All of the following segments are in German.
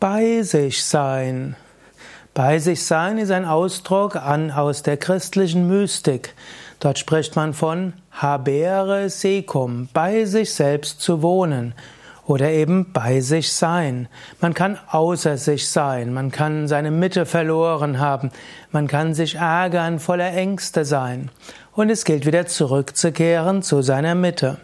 Bei sich sein. Bei sich sein ist ein Ausdruck an, aus der christlichen Mystik. Dort spricht man von habere secum, bei sich selbst zu wohnen oder eben bei sich sein. Man kann außer sich sein, man kann seine Mitte verloren haben, man kann sich ärgern, voller Ängste sein. Und es gilt wieder zurückzukehren zu seiner Mitte.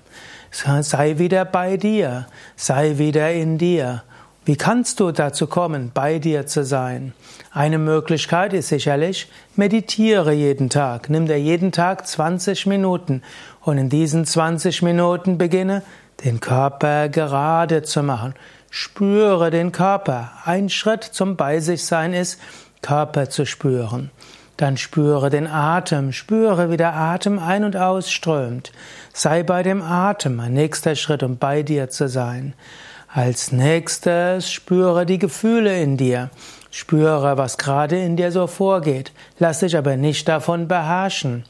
Sei wieder bei dir, sei wieder in dir. Wie kannst du dazu kommen, bei dir zu sein? Eine Möglichkeit ist sicherlich, meditiere jeden Tag. Nimm dir jeden Tag 20 Minuten und in diesen 20 Minuten beginne, den Körper gerade zu machen. Spüre den Körper. Ein Schritt zum Bei sich sein ist, Körper zu spüren. Dann spüre den Atem, spüre, wie der Atem ein- und ausströmt. Sei bei dem Atem, ein nächster Schritt, um bei dir zu sein. Als nächstes spüre die Gefühle in dir. Spüre, was gerade in dir so vorgeht. Lass dich aber nicht davon beherrschen.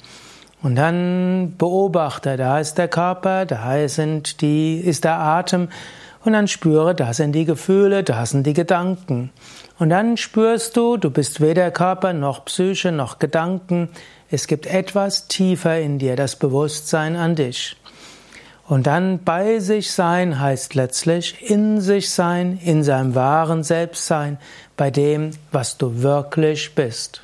Und dann beobachte, da ist der Körper, da sind die, ist der Atem. Und dann spüre, da sind die Gefühle, da sind die Gedanken. Und dann spürst du, du bist weder Körper noch Psyche noch Gedanken. Es gibt etwas tiefer in dir, das Bewusstsein an dich. Und dann bei sich sein heißt letztlich in sich sein, in seinem wahren Selbstsein, bei dem, was du wirklich bist.